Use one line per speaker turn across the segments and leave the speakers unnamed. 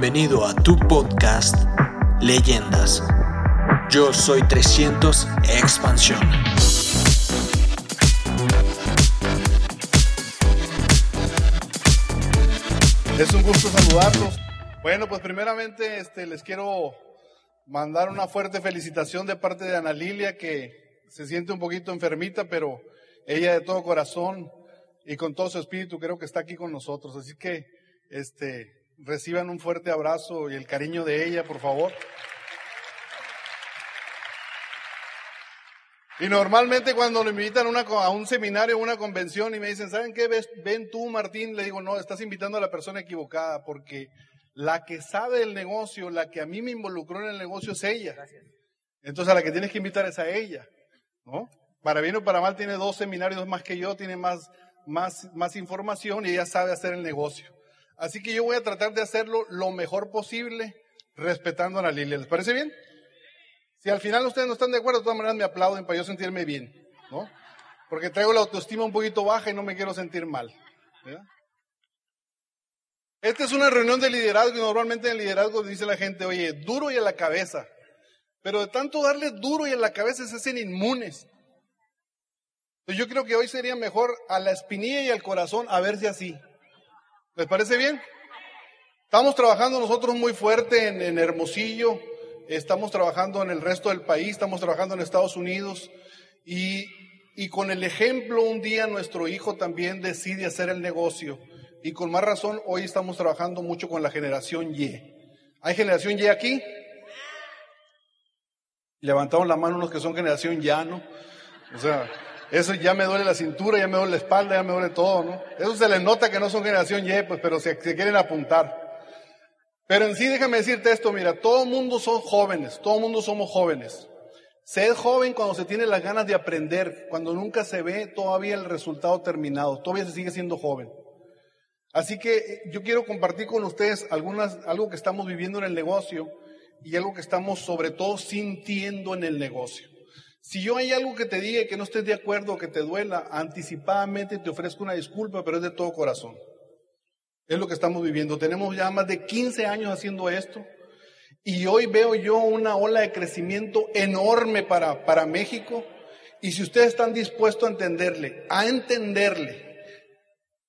Bienvenido a tu podcast Leyendas. Yo soy 300 Expansión.
Es un gusto saludarlos. Bueno, pues primeramente este, les quiero mandar una fuerte felicitación de parte de Ana Lilia, que se siente un poquito enfermita, pero ella de todo corazón y con todo su espíritu creo que está aquí con nosotros. Así que este, reciban un fuerte abrazo y el cariño de ella, por favor. Y normalmente cuando lo invitan a, una, a un seminario, a una convención y me dicen, ¿saben qué? Ves, ven tú, Martín, le digo, no, estás invitando a la persona equivocada porque la que sabe del negocio, la que a mí me involucró en el negocio es ella. Entonces a la que tienes que invitar es a ella, ¿no? Para bien o para mal tiene dos seminarios más que yo, tiene más, más, más información y ella sabe hacer el negocio. Así que yo voy a tratar de hacerlo lo mejor posible respetando a la Lilia. ¿Les parece bien? Si al final ustedes no están de acuerdo, de todas maneras me aplauden para yo sentirme bien, ¿no? Porque traigo la autoestima un poquito baja y no me quiero sentir mal. Esta es una reunión de liderazgo y normalmente en el liderazgo dice la gente, oye, duro y a la cabeza. Pero de tanto darle duro y a la cabeza se hacen inmunes. Yo creo que hoy sería mejor a la espinilla y al corazón a ver si así. ¿Les parece bien? Estamos trabajando nosotros muy fuerte en, en Hermosillo, estamos trabajando en el resto del país, estamos trabajando en Estados Unidos y, y con el ejemplo un día nuestro hijo también decide hacer el negocio y con más razón hoy estamos trabajando mucho con la generación Y. ¿Hay generación Y aquí? Levantamos la mano unos que son generación ya, ¿no? O sea, eso ya me duele la cintura, ya me duele la espalda, ya me duele todo, ¿no? Eso se les nota que no son generación Y, pues, pero se, se quieren apuntar. Pero en sí, déjame decirte esto, mira, todo mundo son jóvenes, todo mundo somos jóvenes. Se es joven cuando se tiene las ganas de aprender, cuando nunca se ve todavía el resultado terminado, todavía se sigue siendo joven. Así que eh, yo quiero compartir con ustedes algunas, algo que estamos viviendo en el negocio y algo que estamos sobre todo sintiendo en el negocio. Si yo hay algo que te diga que no estés de acuerdo, que te duela, anticipadamente te ofrezco una disculpa, pero es de todo corazón. Es lo que estamos viviendo. Tenemos ya más de 15 años haciendo esto y hoy veo yo una ola de crecimiento enorme para, para México. Y si ustedes están dispuestos a entenderle, a entenderle,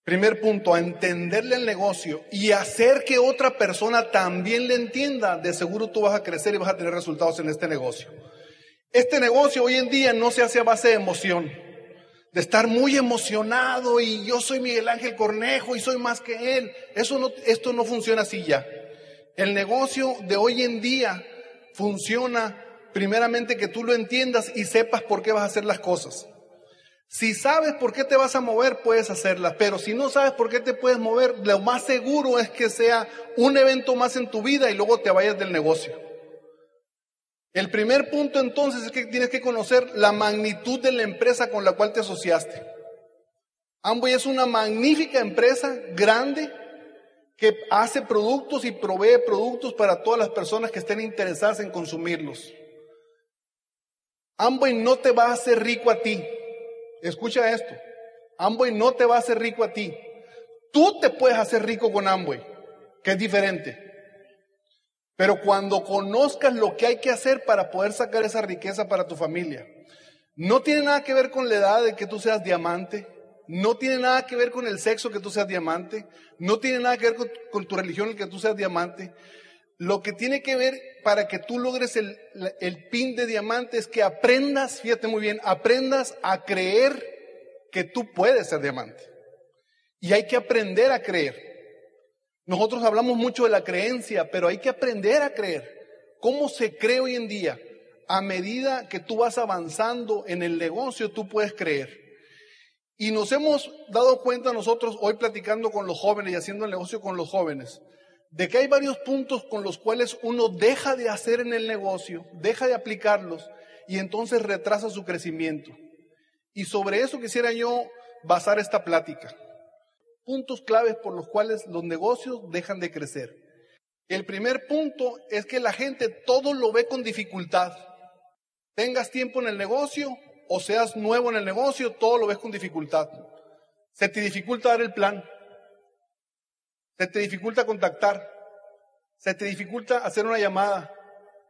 primer punto, a entenderle el negocio y hacer que otra persona también le entienda, de seguro tú vas a crecer y vas a tener resultados en este negocio. Este negocio hoy en día no se hace a base de emoción de estar muy emocionado y yo soy Miguel Ángel Cornejo y soy más que él. Eso no, esto no funciona así ya. El negocio de hoy en día funciona primeramente que tú lo entiendas y sepas por qué vas a hacer las cosas. Si sabes por qué te vas a mover, puedes hacerlas, pero si no sabes por qué te puedes mover, lo más seguro es que sea un evento más en tu vida y luego te vayas del negocio. El primer punto entonces es que tienes que conocer la magnitud de la empresa con la cual te asociaste. Amway es una magnífica empresa grande que hace productos y provee productos para todas las personas que estén interesadas en consumirlos. Amway no te va a hacer rico a ti. Escucha esto. Amway no te va a hacer rico a ti. Tú te puedes hacer rico con Amway, que es diferente. Pero cuando conozcas lo que hay que hacer para poder sacar esa riqueza para tu familia, no tiene nada que ver con la edad de que tú seas diamante, no tiene nada que ver con el sexo que tú seas diamante, no tiene nada que ver con, tu religión el que tú seas diamante. Lo que tiene que ver para que tú logres el, el pin de diamante es que aprendas, fíjate muy bien, aprendas a creer que tú puedes ser diamante. Y hay que aprender a creer. Nosotros hablamos mucho de la creencia, pero hay que aprender a creer. ¿Cómo se cree hoy en día? A medida que tú vas avanzando en el negocio, tú puedes creer. Y nos hemos dado cuenta nosotros hoy platicando con los jóvenes y haciendo el negocio con los jóvenes, de que hay varios puntos con los cuales uno deja de hacer en el negocio, deja de aplicarlos y entonces retrasa su crecimiento. Y sobre eso quisiera yo basar esta plática puntos claves por los cuales los negocios dejan de crecer. El primer punto es que la gente todo lo ve con dificultad. Tengas tiempo en el negocio o seas nuevo en el negocio, todo lo ves con dificultad. Se te dificulta dar el plan. Se te dificulta contactar. se te dificulta hacer una llamada,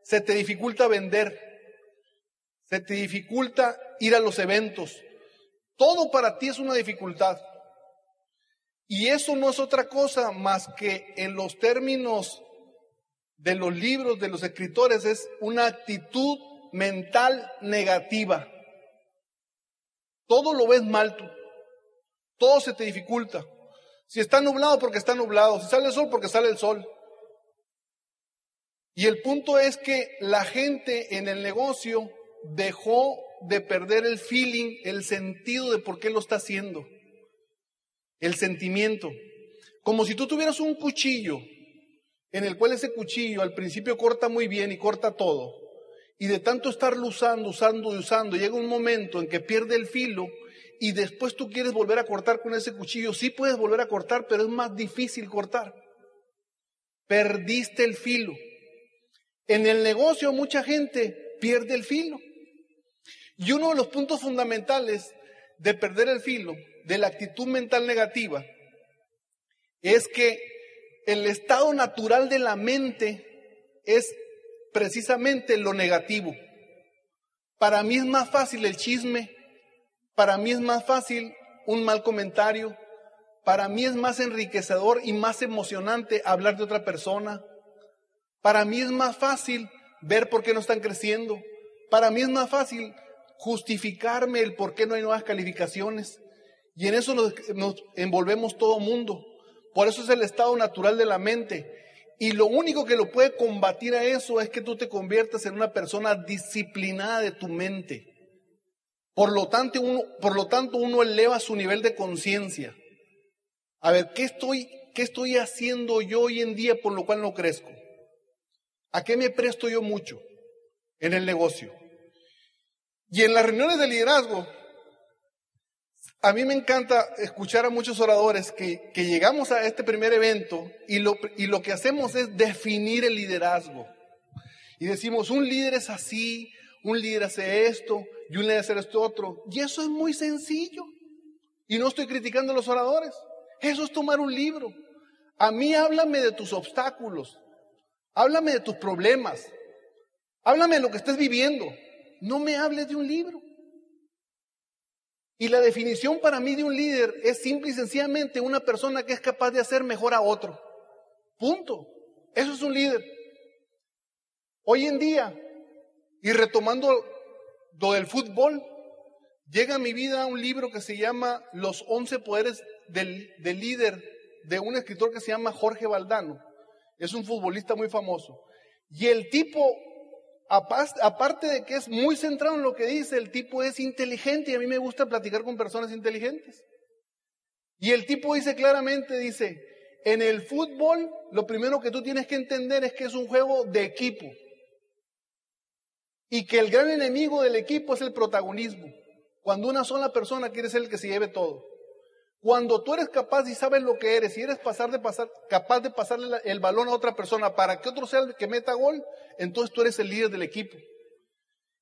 se te dificulta vender, se te dificulta ir a los eventos. Todo para ti es una dificultad. Y eso no es otra cosa más que en los términos de los libros de los escritores es una actitud mental negativa. Todo lo ves mal tú. Todo se te dificulta. Si está nublado porque está nublado, si sale el sol porque sale el sol. Y el punto es que la gente en el negocio dejó de perder el feeling, el sentido de por qué lo está haciendo. El sentimiento. Como si tú tuvieras un cuchillo en el cual ese cuchillo al principio corta muy bien y corta todo. Y de tanto estarlo usando, usando y usando, llega un momento en que pierde el filo y después tú quieres volver a cortar con ese cuchillo. Sí puedes volver a cortar, pero es más difícil cortar. Perdiste el filo. En el negocio mucha gente pierde el filo. Y uno de los puntos fundamentales de perder el filo, de la actitud mental negativa, es que el estado natural de la mente es precisamente lo negativo. Para mí es más fácil el chisme, para mí es más fácil un mal comentario, para mí es más enriquecedor y más emocionante hablar de otra persona, para mí es más fácil ver por qué no están creciendo, para mí es más fácil justificarme el por qué no hay nuevas calificaciones. Y en eso nos, envolvemos todo mundo. Por eso es el estado natural de la mente. Y lo único que lo puede combatir a eso es que tú te conviertas en una persona disciplinada de tu mente. Por lo tanto, uno, por lo tanto, uno eleva su nivel de conciencia. A ver, ¿qué estoy, ¿qué estoy haciendo yo hoy en día por lo cual no crezco? ¿A qué me presto yo mucho en el negocio? Y en las reuniones de liderazgo, a mí me encanta escuchar a muchos oradores que, llegamos a este primer evento y lo, y lo que hacemos es definir el liderazgo. Y decimos, un líder es así, un líder hace esto y un líder hace esto otro. Y eso es muy sencillo. Y no estoy criticando a los oradores. Eso es tomar un libro. A mí háblame de tus obstáculos. Háblame de tus problemas. Háblame de lo que estés viviendo. No me hables de un libro. Y la definición para mí de un líder es simple y sencillamente una persona que es capaz de hacer mejor a otro. Punto. Eso es un líder. Hoy en día, y retomando lo del fútbol, llega a mi vida un libro que se llama Los once poderes del, del líder de un escritor que se llama Jorge Valdano. Es un futbolista muy famoso. Y el tipo aparte de que es muy centrado en lo que dice, el tipo es inteligente y a mí me gusta platicar con personas inteligentes. Y el tipo dice claramente, dice, en el fútbol lo primero que tú tienes que entender es que es un juego de equipo. Y que el gran enemigo del equipo es el protagonismo. Cuando una sola persona quiere ser el que se lleve todo. Cuando tú eres capaz y sabes lo que eres y eres pasar de pasar, capaz de pasarle el balón a otra persona para que otro sea el que meta gol, entonces tú eres el líder del equipo.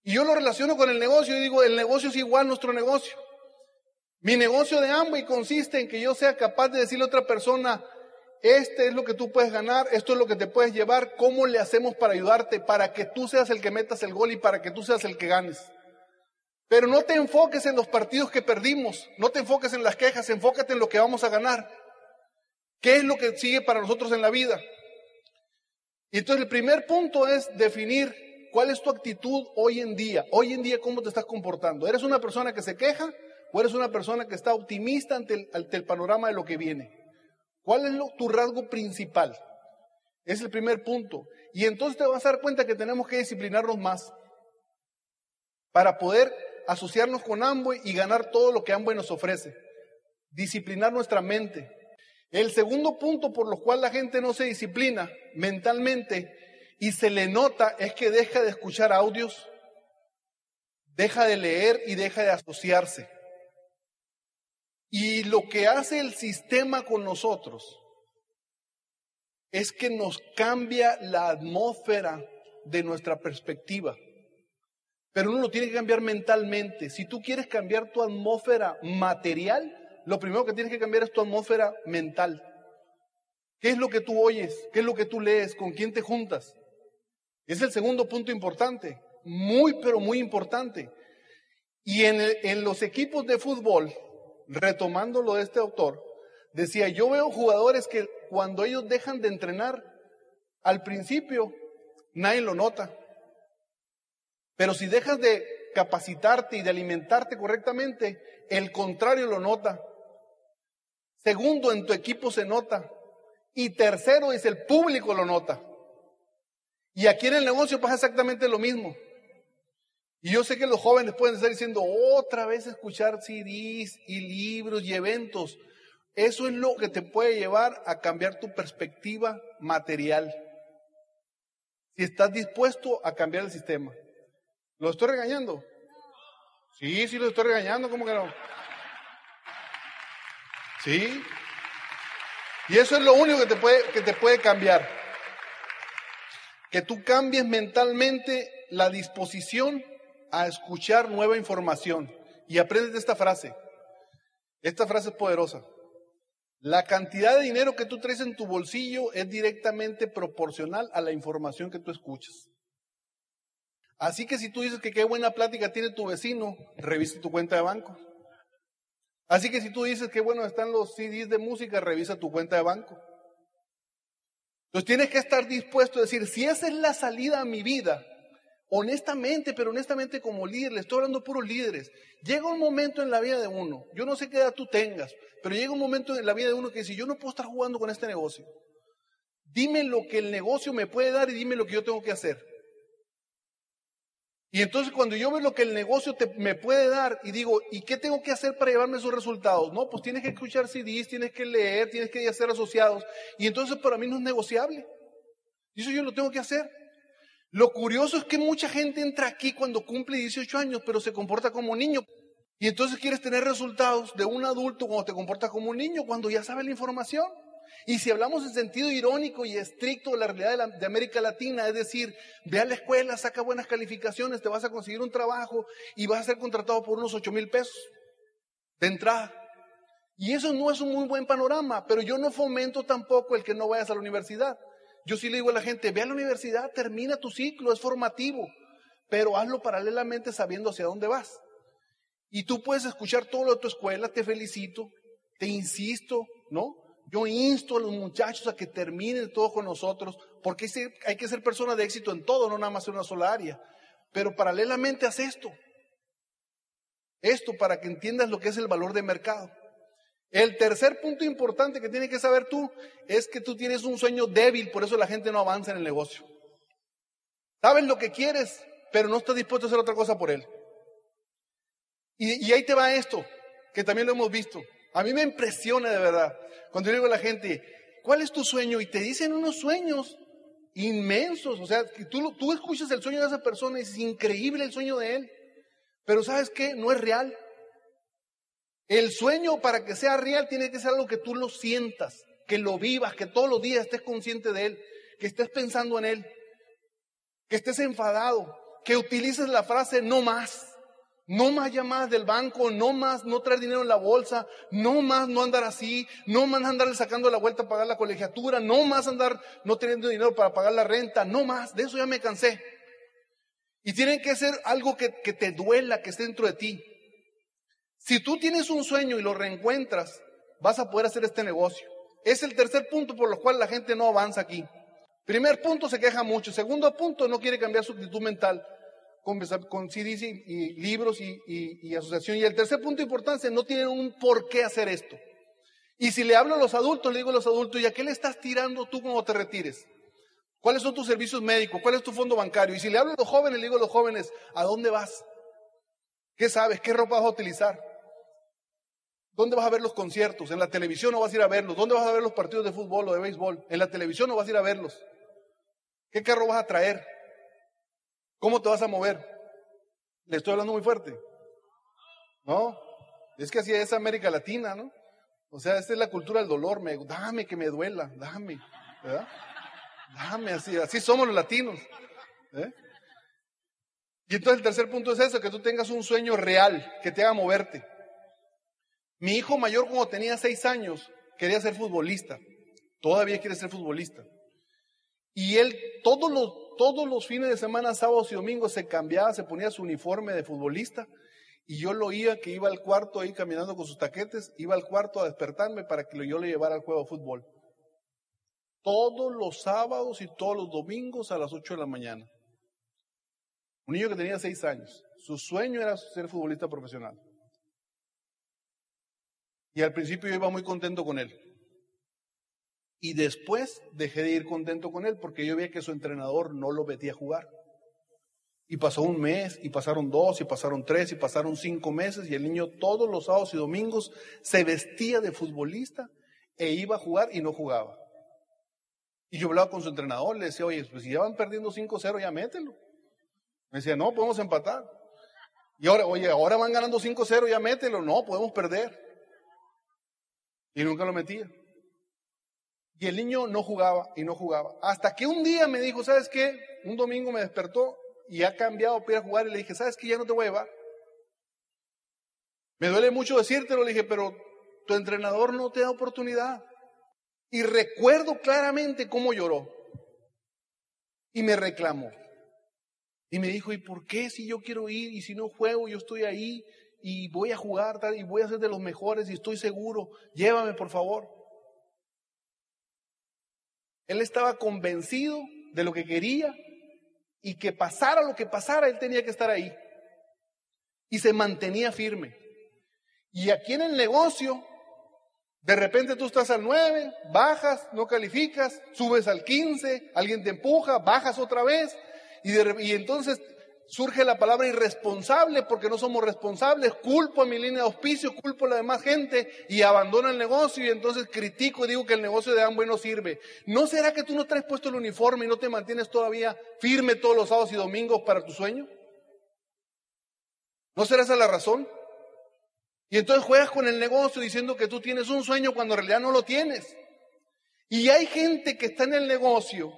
Y yo lo relaciono con el negocio y digo, el negocio es igual a nuestro negocio. Mi negocio de Amway consiste en que yo sea capaz de decirle a otra persona, este es lo que tú puedes ganar, esto es lo que te puedes llevar, ¿cómo le hacemos para ayudarte, para que tú seas el que metas el gol y para que tú seas el que ganes? Pero no te enfoques en los partidos que perdimos, no te enfoques en las quejas, enfócate en lo que vamos a ganar. ¿Qué es lo que sigue para nosotros en la vida? Y entonces el primer punto es definir cuál es tu actitud hoy en día. Hoy en día, ¿cómo te estás comportando? ¿Eres una persona que se queja o eres una persona que está optimista ante el, panorama de lo que viene? ¿Cuál es tu rasgo principal? Es el primer punto. Y entonces te vas a dar cuenta que tenemos que disciplinarnos más para poder asociarnos con Amway y ganar todo lo que Amway nos ofrece. Disciplinar nuestra mente. El segundo punto por lo cual la gente no se disciplina mentalmente y se le nota es que deja de escuchar audios, deja de leer y deja de asociarse. Y lo que hace el sistema con nosotros es que nos cambia la atmósfera de nuestra perspectiva. Pero uno lo tiene que cambiar mentalmente. Si tú quieres cambiar tu atmósfera material, lo primero que tienes que cambiar es tu atmósfera mental. ¿Qué es lo que tú oyes? ¿Qué es lo que tú lees? ¿Con quién te juntas? Es el segundo punto importante, muy pero muy importante. Y en, en los equipos de fútbol, retomando lo de este autor, decía, yo veo jugadores que cuando ellos dejan de entrenar, al principio nadie lo nota. Pero si dejas de capacitarte y de alimentarte correctamente, el contrario lo nota. Segundo, en tu equipo se nota. Y tercero, es el público lo nota. Y aquí en el negocio pasa exactamente lo mismo. Y yo sé que los jóvenes pueden estar diciendo otra vez escuchar CDs y libros y eventos. Eso es lo que te puede llevar a cambiar tu perspectiva material. Si estás dispuesto a cambiar el sistema. ¿Lo estoy regañando? Sí, sí, lo estoy regañando, ¿cómo que no? Sí. Y eso es lo único que te puede, que te puede cambiar. Que tú cambies mentalmente la disposición a escuchar nueva información. Y aprendes esta frase. Esta frase es poderosa. La cantidad de dinero que tú traes en tu bolsillo es directamente proporcional a la información que tú escuchas. Así que si tú dices que qué buena plática tiene tu vecino, revisa tu cuenta de banco. Así que si tú dices que bueno están los CDs de música, revisa tu cuenta de banco. Entonces tienes que estar dispuesto a decir, si esa es la salida a mi vida, honestamente, pero honestamente como líder, le estoy hablando puros líderes, llega un momento en la vida de uno, yo no sé qué edad tú tengas, pero llega un momento en la vida de uno que dice, yo no puedo estar jugando con este negocio. Dime lo que el negocio me puede dar y dime lo que yo tengo que hacer. Y entonces cuando yo veo lo que el negocio te, me puede dar y digo, ¿y qué tengo que hacer para llevarme esos resultados? No, pues tienes que escuchar CDs, tienes que leer, tienes que hacer asociados. Y entonces para mí no es negociable. Y eso yo lo tengo que hacer. Lo curioso es que mucha gente entra aquí cuando cumple 18 años, pero se comporta como niño. Y entonces quieres tener resultados de un adulto cuando te comportas como un niño, cuando ya sabes la información. Y si hablamos en sentido irónico y estricto de la realidad de, América Latina, es decir, ve a la escuela, saca buenas calificaciones, te vas a conseguir un trabajo y vas a ser contratado por unos 8 mil pesos de entrada. Y eso no es un muy buen panorama, pero yo no fomento tampoco el que no vayas a la universidad. Yo sí le digo a la gente, ve a la universidad, termina tu ciclo, es formativo, pero hazlo paralelamente sabiendo hacia dónde vas. Y tú puedes escuchar todo lo de tu escuela, te felicito, te insisto, ¿no? Yo insto a los muchachos a que terminen todo con nosotros, porque hay que ser persona de éxito en todo, no nada más en una sola área. Pero paralelamente haz esto. Esto para que entiendas lo que es el valor de mercado. El tercer punto importante que tienes que saber tú es que tú tienes un sueño débil, por eso la gente no avanza en el negocio. Sabes lo que quieres, pero no estás dispuesto a hacer otra cosa por él. Y, y ahí te va esto, que también lo hemos visto. A mí me impresiona de verdad. Cuando yo digo a la gente, ¿cuál es tu sueño? Y te dicen unos sueños inmensos. O sea, tú, tú escuchas el sueño de esa persona y es increíble el sueño de él. Pero ¿sabes qué? No es real. El sueño para que sea real tiene que ser algo que tú lo sientas, que lo vivas, que todos los días estés consciente de él, que estés pensando en él, que estés enfadado, que utilices la frase no más. No más llamadas del banco, no más no traer dinero en la bolsa, no más no andar así, no más andar sacando la vuelta a pagar la colegiatura, no más andar no teniendo dinero para pagar la renta, no más, de eso ya me cansé. Y tiene que ser algo que, que te duela, que esté dentro de ti. Si tú tienes un sueño y lo reencuentras, vas a poder hacer este negocio. Es el tercer punto por lo cual la gente no avanza aquí. Primer punto, se queja mucho. Segundo punto, no quiere cambiar su actitud mental con, CDs y, libros y, y, asociación. Y el tercer punto importante, no tienen un por qué hacer esto. Y si le hablo a los adultos, le digo a los adultos, ¿y a qué le estás tirando tú cuando te retires? ¿Cuáles son tus servicios médicos? ¿Cuál es tu fondo bancario? Y si le hablo a los jóvenes, le digo a los jóvenes, ¿a dónde vas? ¿Qué sabes? ¿Qué ropa vas a utilizar? ¿Dónde vas a ver los conciertos? ¿En la televisión o vas a ir a verlos? ¿Dónde vas a ver los partidos de fútbol o de béisbol? ¿En la televisión o vas a ir a verlos? ¿Qué carro vas a traer? ¿Cómo te vas a mover? Le estoy hablando muy fuerte. ¿No? Es que así es América Latina, ¿no? O sea, esta es la cultura del dolor. Me, dame que me duela, dame. Dame así, así somos los latinos. ¿eh? Y entonces el tercer punto es eso, que tú tengas un sueño real, que te haga moverte. Mi hijo mayor cuando tenía seis años quería ser futbolista. Todavía quiere ser futbolista. Y él todos los, todos los fines de semana, sábados y domingos, se cambiaba, se ponía su uniforme de futbolista. Y yo lo oía que iba al cuarto ahí caminando con sus taquetes, iba al cuarto a despertarme para que yo le llevara al juego de fútbol. Todos los sábados y todos los domingos a las 8 de la mañana. Un niño que tenía 6 años. Su sueño era ser futbolista profesional. Y al principio yo iba muy contento con él. Y después dejé de ir contento con él porque yo veía que su entrenador no lo metía a jugar. Y pasó un mes, y pasaron dos, y pasaron tres, y pasaron cinco meses, y el niño todos los sábados y domingos se vestía de futbolista e iba a jugar y no jugaba. Y yo hablaba con su entrenador, le decía, oye, pues si ya van perdiendo 5-0, ya mételo. Me decía, no, podemos empatar. Y ahora, oye, ahora van ganando 5-0, ya mételo. No, podemos perder. Y nunca lo metía. Y el niño no jugaba y no jugaba. Hasta que un día me dijo, ¿sabes qué? Un domingo me despertó y ha cambiado para ir a jugar y le dije, ¿sabes qué? Ya no te voy a llevar. Me duele mucho decírtelo, le dije, pero tu entrenador no te da oportunidad. Y recuerdo claramente cómo lloró. Y me reclamó. Y me dijo, ¿y por qué si yo quiero ir y si no juego, yo estoy ahí? y voy a jugar y voy a ser de los mejores y estoy seguro, llévame por favor. Él estaba convencido de lo que quería y que pasara lo que pasara, él tenía que estar ahí. Y se mantenía firme. Y aquí en el negocio, de repente tú estás al 9, bajas, no calificas, subes al 15, alguien te empuja, bajas otra vez. Y, y entonces surge la palabra irresponsable porque no somos responsables, culpo a mi línea de auspicio, culpo a la demás gente y abandono el negocio y entonces critico y digo que el negocio de Amway no sirve. ¿No será que tú no traes puesto el uniforme y no te mantienes todavía firme todos los sábados y domingos para tu sueño? ¿No será esa la razón? Y entonces juegas con el negocio diciendo que tú tienes un sueño cuando en realidad no lo tienes. Y hay gente que está en el negocio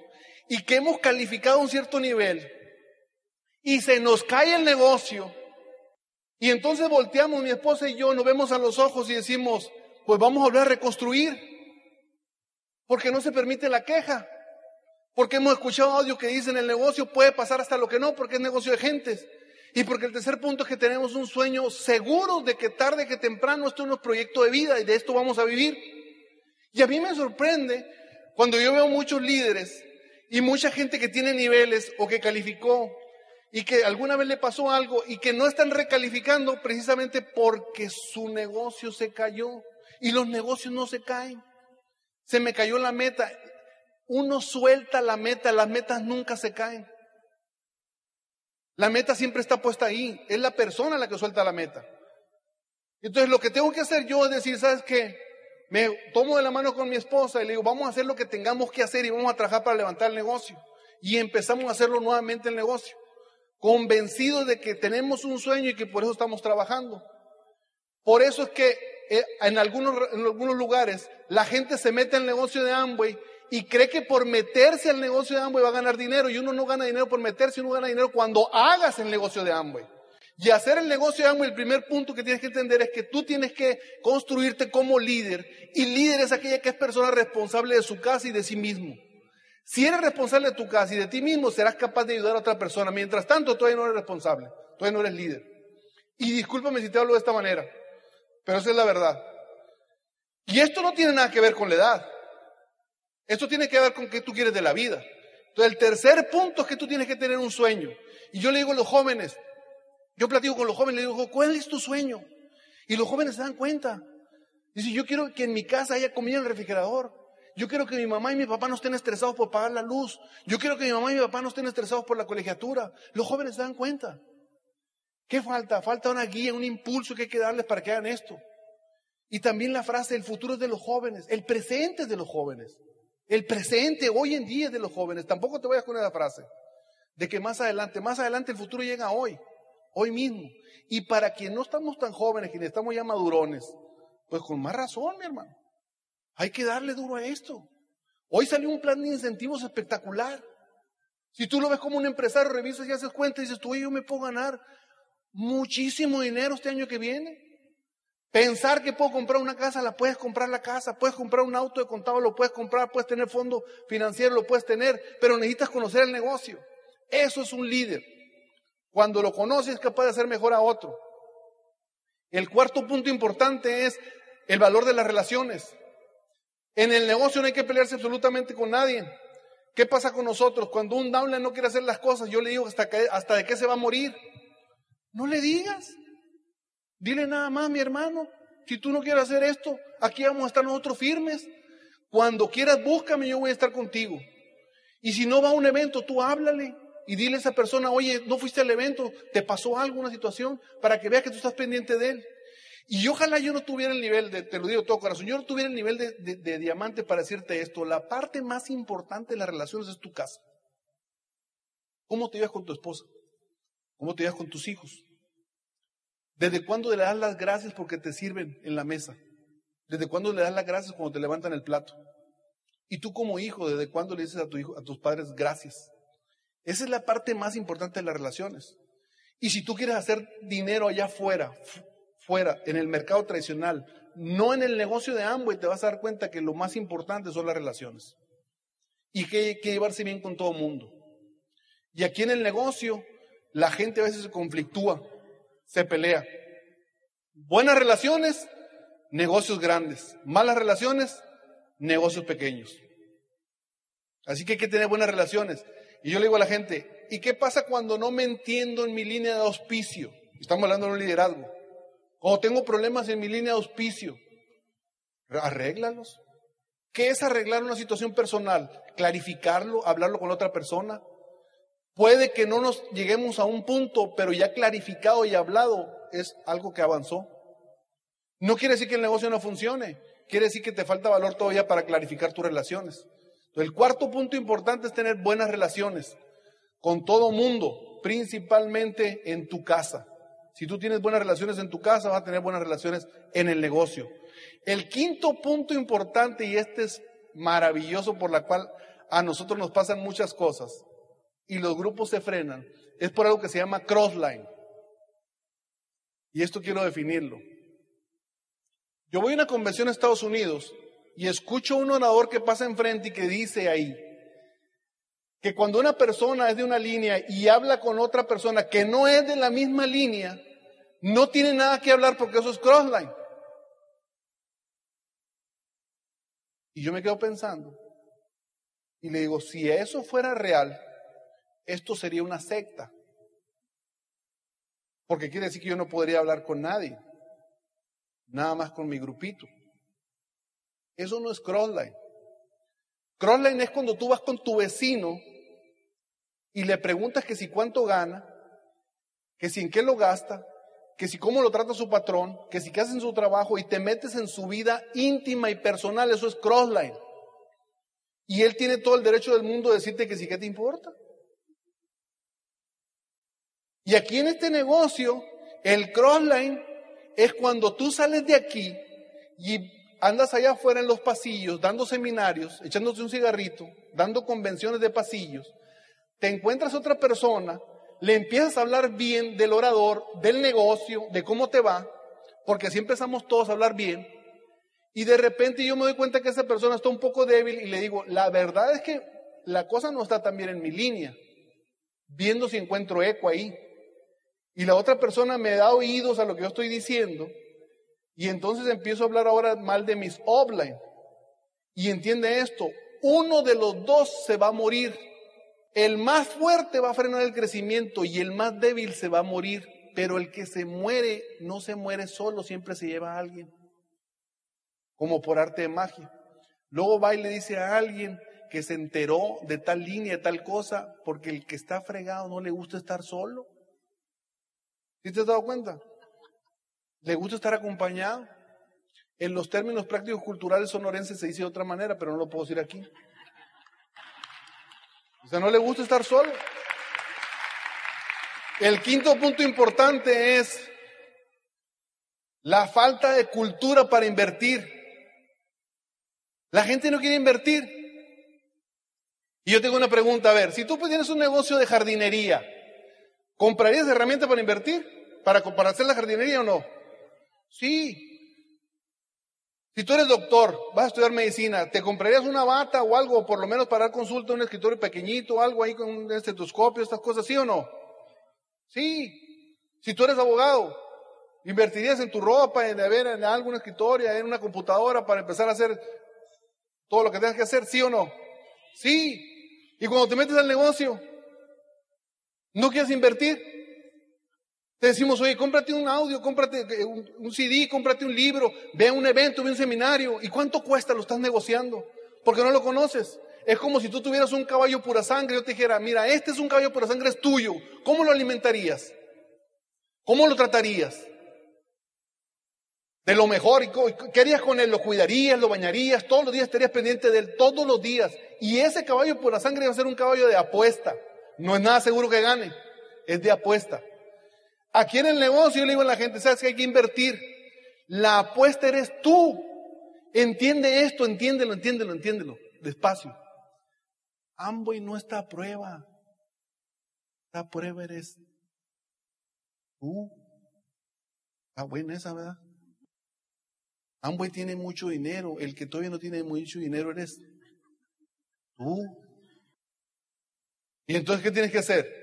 y que hemos calificado a un cierto nivel y se nos cae el negocio. Y entonces volteamos, mi esposa y yo, nos vemos a los ojos y decimos, pues vamos a volver a reconstruir. Porque no se permite la queja. Porque hemos escuchado audio que dicen el negocio puede pasar hasta lo que no, porque es negocio de gentes. Y porque el tercer punto es que tenemos un sueño seguro de que tarde que temprano esto es un proyecto de vida y de esto vamos a vivir. Y a mí me sorprende cuando yo veo muchos líderes y mucha gente que tiene niveles o que calificó y que alguna vez le pasó algo y que no están recalificando precisamente porque su negocio se cayó y los negocios no se caen. Se me cayó la meta. Uno suelta la meta, las metas nunca se caen. La meta siempre está puesta ahí. Es la persona la que suelta la meta. Entonces lo que tengo que hacer yo es decir, ¿sabes qué? Me tomo de la mano con mi esposa y le digo, vamos a hacer lo que tengamos que hacer y vamos a trabajar para levantar el negocio. Y empezamos a hacerlo nuevamente el negocio convencidos de que tenemos un sueño y que por eso estamos trabajando. Por eso es que eh, en algunos, en algunos lugares la gente se mete al negocio de Amway y cree que por meterse al negocio de Amway va a ganar dinero y uno no gana dinero por meterse, uno gana dinero cuando hagas el negocio de Amway. Y hacer el negocio de Amway, el primer punto que tienes que entender es que tú tienes que construirte como líder. Y líder es aquella que es persona responsable de su casa y de sí mismo. Si eres responsable de tu casa y de ti mismo, serás capaz de ayudar a otra persona. Mientras tanto, todavía no eres responsable, todavía no eres líder. Y discúlpame si te hablo de esta manera, pero esa es la verdad. Y esto no tiene nada que ver con la edad. Esto tiene que ver con qué tú quieres de la vida. Entonces, el tercer punto es que tú tienes que tener un sueño. Y yo le digo a los jóvenes, yo platico con los jóvenes, le digo, ¿cuál es tu sueño? Y los jóvenes se dan cuenta. Dice, yo quiero que en mi casa haya comida en el refrigerador. Yo quiero que mi mamá y mi papá no estén estresados por pagar la luz. Yo quiero que mi mamá y mi papá no estén estresados por la colegiatura. Los jóvenes se dan cuenta. ¿Qué falta? Falta una guía, un impulso que hay que darles para que hagan esto. Y también la frase, el futuro es de los jóvenes, el presente es de los jóvenes. El presente hoy en día es de los jóvenes. Tampoco te vayas con esa frase. De que más adelante, más adelante el futuro llega hoy, hoy mismo. Y para quienes no estamos tan jóvenes, quienes estamos ya madurones, pues con más razón, mi hermano. Hay que darle duro a esto. Hoy salió un plan de incentivos espectacular. Si tú lo ves como un empresario, revisas y haces cuenta y dices, tú, yo me puedo ganar muchísimo dinero este año que viene. Pensar que puedo comprar una casa, la puedes comprar la casa, puedes comprar un auto de contado, lo puedes comprar, puedes tener fondo financiero, lo puedes tener, pero necesitas conocer el negocio. Eso es un líder. Cuando lo conoces es capaz de hacer mejor a otro. El cuarto punto importante es el valor de las relaciones. En el negocio no hay que pelearse absolutamente con nadie. ¿Qué pasa con nosotros? Cuando un downline no quiere hacer las cosas, yo le digo hasta, hasta de qué se va a morir. No le digas. Dile nada más, mi hermano, si tú no quieres hacer esto, aquí vamos a estar nosotros firmes. Cuando quieras, búscame, yo voy a estar contigo. Y si no va a un evento, tú háblale y dile a esa persona, oye, no fuiste al evento, te pasó algo, una situación, para que vea que tú estás pendiente de él. Y ojalá yo no tuviera el nivel de, te lo digo todo corazón, yo no tuviera el nivel de, de diamante para decirte esto. La parte más importante de las relaciones es tu casa. ¿Cómo te llevas con tu esposa? ¿Cómo te llevas con tus hijos? ¿Desde cuándo le das las gracias porque te sirven en la mesa? ¿Desde cuándo le das las gracias cuando te levantan el plato? Y tú como hijo, ¿desde cuándo le dices a, tu hijo, a tus padres gracias? Esa es la parte más importante de las relaciones. Y si tú quieres hacer dinero allá afuera, fuera, en el mercado tradicional, no en el negocio de Amway, te vas a dar cuenta que lo más importante son las relaciones. Y que que llevarse bien con todo mundo. Y aquí en el negocio, la gente a veces se conflictúa se pelea. Buenas relaciones, negocios grandes. Malas relaciones, negocios pequeños. Así que hay que tener buenas relaciones. Y yo le digo a la gente, ¿y qué pasa cuando no me entiendo en mi línea de auspicio? Estamos hablando de un liderazgo. Cuando tengo problemas en mi línea de auspicio, arréglalos. ¿Qué es arreglar una situación personal? Clarificarlo, hablarlo con otra persona, Puede que no nos lleguemos a un punto, pero ya clarificado y hablado es algo que avanzó. No quiere decir que el negocio no funcione, quiere decir que te falta valor todavía para clarificar tus relaciones. El cuarto punto importante es tener buenas relaciones con todo mundo, principalmente en tu casa. Si tú tienes buenas relaciones en tu casa, vas a tener buenas relaciones en el negocio. El quinto punto importante, y este es maravilloso por la cual a nosotros nos pasan muchas cosas, y los grupos se frenan, es por algo que se llama crossline. Y esto quiero definirlo. Yo voy a una convención en Estados Unidos y escucho a un orador que pasa enfrente y que dice ahí que cuando una persona es de una línea y habla con otra persona que no es de la misma línea, no tiene nada que hablar porque eso es crossline. Y yo me quedo pensando y le digo, si eso fuera real, esto sería una secta. Porque quiere decir que yo no podría hablar con nadie, nada más con mi grupito. Eso no es crossline. Crossline es cuando tú vas con tu vecino y le preguntas que si cuánto gana, que si en qué lo gasta, que si cómo lo trata su patrón, que si qué hace su trabajo y te metes en su vida íntima y personal, eso es crossline. Y él tiene todo el derecho del mundo de decirte que si qué te importa. Y aquí en este negocio, el crossline es cuando tú sales de aquí y andas allá afuera en los pasillos, dando seminarios, echándote un cigarrito, dando convenciones de pasillos, te encuentras otra persona, le empiezas a hablar bien del orador, del negocio, de cómo te va, porque así empezamos todos a hablar bien, y de repente yo me doy cuenta que esa persona está un poco débil y le digo, la verdad es que la cosa no está tan bien en mi línea, viendo si encuentro eco ahí y la otra persona me da oídos a lo que yo estoy diciendo, y entonces empiezo a hablar ahora mal de mis offline. Y entiende esto, uno de los dos se va a morir. El más fuerte va a frenar el crecimiento y el más débil se va a morir, pero el que se muere no se muere solo, siempre se lleva a alguien, como por arte de magia. Luego va y le dice a alguien que se enteró de tal línea, de tal cosa, porque el que está fregado no le gusta estar solo. ¿Sí te has dado cuenta? ¿Le gusta estar acompañado? En los términos prácticos culturales sonorenses se dice de otra manera, pero no lo puedo decir aquí. O sea, no le gusta estar solo. El quinto punto importante es la falta de cultura para invertir. La gente no quiere invertir. Y yo tengo una pregunta, a ver, si tú tienes un negocio de jardinería, ¿Comprarías herramientas para invertir? ¿Para, ¿Para hacer la jardinería o no? Sí. Si tú eres doctor, vas a estudiar medicina, ¿te comprarías una bata o algo, por lo menos para dar consulta a un escritorio pequeñito, algo ahí con un estetoscopio, estas cosas, sí o no? Sí. Si tú eres abogado, ¿invertirías en tu ropa, en, ver en algún escritorio, en una computadora para empezar a hacer todo lo que tengas que hacer, sí o no? Sí. Y cuando te metes al negocio, ¿no quieres invertir? Te decimos, oye, cómprate un audio, cómprate eh, un, CD, cómprate un libro, ve a un evento, ve a un seminario. ¿Y cuánto cuesta? Lo estás negociando. Porque no lo conoces. Es como si tú tuvieras un caballo pura sangre. Yo te dijera, mira, este es un caballo pura sangre, es tuyo. ¿Cómo lo alimentarías? ¿Cómo lo tratarías? De lo mejor. ¿Qué harías con él? ¿Lo cuidarías? ¿Lo bañarías? Todos los días estarías pendiente de él, todos los días. Y ese caballo pura sangre va a ser un caballo de apuesta. No es nada seguro que gane. Es de apuesta. Aquí en el negocio yo le digo a la gente, sabes que hay que invertir. La apuesta eres tú. Entiende esto, entiéndelo, entiéndelo, entiéndelo. Despacio. Amboy no está a prueba. La prueba eres tú. Está buena esa, ¿verdad? Amboy tiene mucho dinero. El que todavía no tiene mucho dinero eres tú. ¿Y entonces qué tienes que hacer?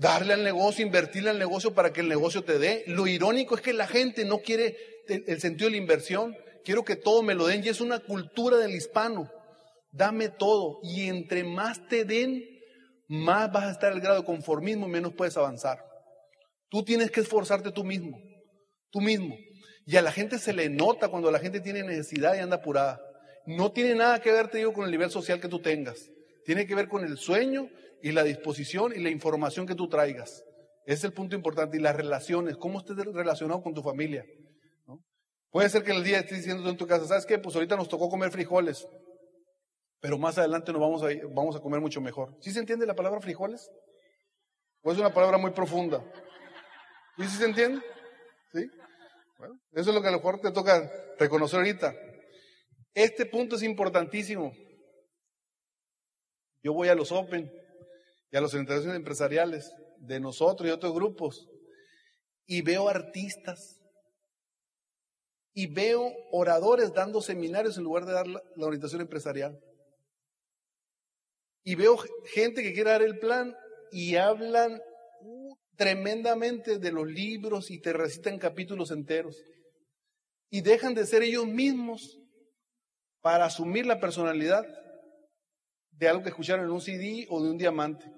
Darle al negocio, invertirle al negocio para que el negocio te dé. Lo irónico es que la gente no quiere el sentido de la inversión. Quiero que todo me lo den y es una cultura del hispano. Dame todo y entre más te den, más vas a estar el grado de conformismo y menos puedes avanzar. Tú tienes que esforzarte tú mismo, tú mismo. Y a la gente se le nota cuando la gente tiene necesidad y anda apurada. No tiene nada que ver, te digo, con el nivel social que tú tengas. Tiene que ver con el sueño y la disposición y la información que tú traigas. Es el punto importante. Y las relaciones, cómo estés relacionado con tu familia. Puede ser que el día estés diciendo en tu casa, ¿sabes qué? Pues ahorita nos tocó comer frijoles, pero más adelante nos vamos a, vamos a comer mucho mejor. ¿Sí se entiende la palabra frijoles? ¿O es una palabra muy profunda? ¿Sí, sí se entiende? ¿Sí? Eso es lo que a lo mejor te toca reconocer ahorita. Este punto es importantísimo. Yo voy a los Open y a las organizaciones empresariales de nosotros y otros grupos y veo artistas y veo oradores dando seminarios en lugar de dar la, orientación empresarial. Y veo gente que quiere dar el plan y hablan uh, tremendamente de los libros y te recitan capítulos enteros. Y dejan de ser ellos mismos para asumir la personalidad de algo que escucharon en un CD o de un diamante.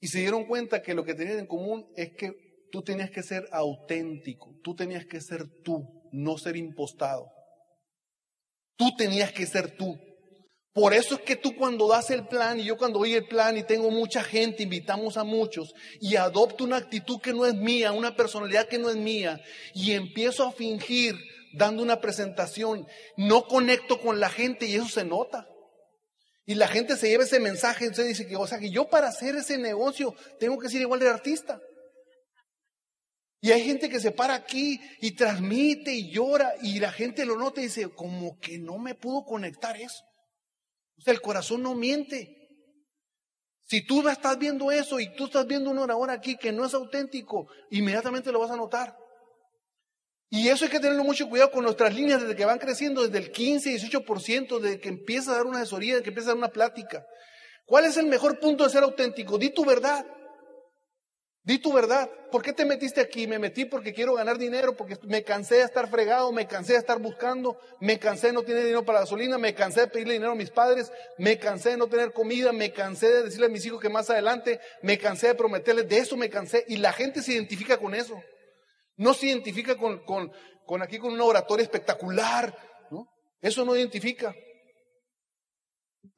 Y se dieron cuenta que lo que tenían en común es que tú tenías que ser auténtico, tú tenías que ser tú, no ser impostado. Tú tenías que ser tú. Por eso es que tú cuando das el plan y yo cuando doy el plan y tengo mucha gente, invitamos a muchos y adopto una actitud que no es mía, una personalidad que no es mía y empiezo a fingir dando una presentación, no conecto con la gente y eso se nota. Y la gente se lleva ese mensaje, entonces dice que, o sea, que yo para hacer ese negocio tengo que ser igual de artista. Y hay gente que se para aquí y transmite y llora y la gente lo nota y dice, como que no me pudo conectar eso. O sea, el corazón no miente. Si tú estás viendo eso y tú estás viendo un orador aquí que no es auténtico, inmediatamente lo vas a notar. Y eso hay que tenerlo mucho cuidado con nuestras líneas desde que van creciendo, desde el 15, 18%, desde que empieza a dar una asesoría, desde que empieza a dar una plática. ¿Cuál es el mejor punto de ser auténtico? Di tu verdad. Di tu verdad. ¿Por qué te metiste aquí? Me metí porque quiero ganar dinero, porque me cansé de estar fregado, me cansé de estar buscando, me cansé de no tener dinero para gasolina, me cansé de pedirle dinero a mis padres, me cansé de no tener comida, me cansé de decirle a mis hijos que más adelante, me cansé de prometerles, de eso me cansé. Y la gente se identifica con eso. No se identifica con, con, aquí con una oratoria espectacular, ¿no? Eso no identifica.